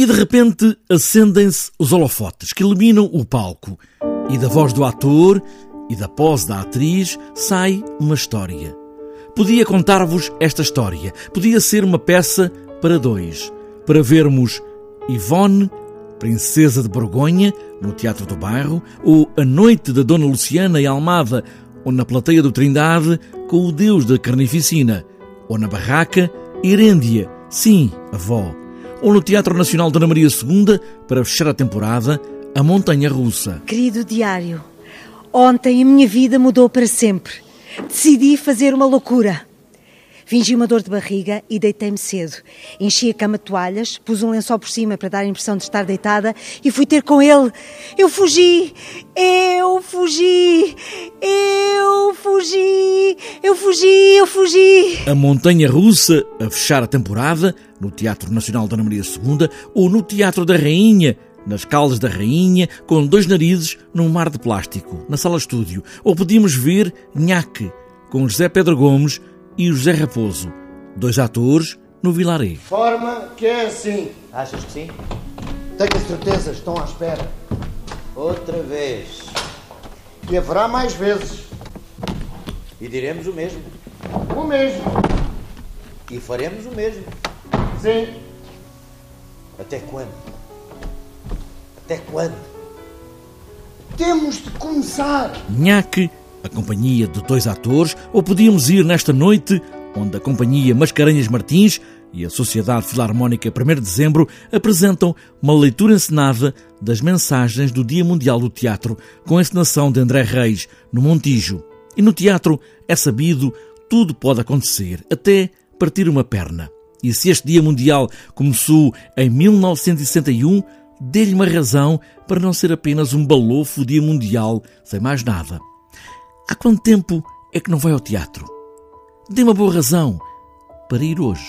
E de repente acendem-se os holofotes que iluminam o palco. E da voz do ator e da pose da atriz sai uma história. Podia contar-vos esta história. Podia ser uma peça para dois. Para vermos Ivone, princesa de Borgonha, no Teatro do Bairro, ou A Noite da Dona Luciana em Almada, ou na Plateia do Trindade, com o Deus da Carnificina, ou na Barraca, Herêndia, sim, avó ou no Teatro Nacional Dona Maria II, para fechar a temporada, A Montanha Russa. Querido diário, ontem a minha vida mudou para sempre. Decidi fazer uma loucura. Fingi uma dor de barriga e deitei-me cedo. Enchi a cama de toalhas, pus um lençol por cima para dar a impressão de estar deitada e fui ter com ele. Eu fugi! Eu fugi! Eu fugi! Eu fugi! Eu fugi! A Montanha Russa, a fechar a temporada, no Teatro Nacional Dona Maria II ou no Teatro da Rainha, nas Caldas da Rainha, com dois narizes num mar de plástico, na sala estúdio. Ou podíamos ver Nhaque, com José Pedro Gomes e o José Raposo, dois atores no Vilaré. Forma que é assim. Achas que sim? Tenho certeza, estão à espera. Outra vez. E haverá mais vezes. E diremos o mesmo. O mesmo. E faremos o mesmo. Sim. Até quando? Até quando? Temos de começar. Nhaque a companhia de dois atores, ou podíamos ir nesta noite, onde a companhia Mascarenhas Martins e a Sociedade Filarmónica 1 de Dezembro apresentam uma leitura encenada das mensagens do Dia Mundial do Teatro, com a encenação de André Reis, no Montijo. E no teatro, é sabido, tudo pode acontecer, até partir uma perna. E se este Dia Mundial começou em 1961, dê-lhe uma razão para não ser apenas um balofo Dia Mundial, sem mais nada. Há quanto tempo é que não vai ao teatro? Dê uma boa razão para ir hoje.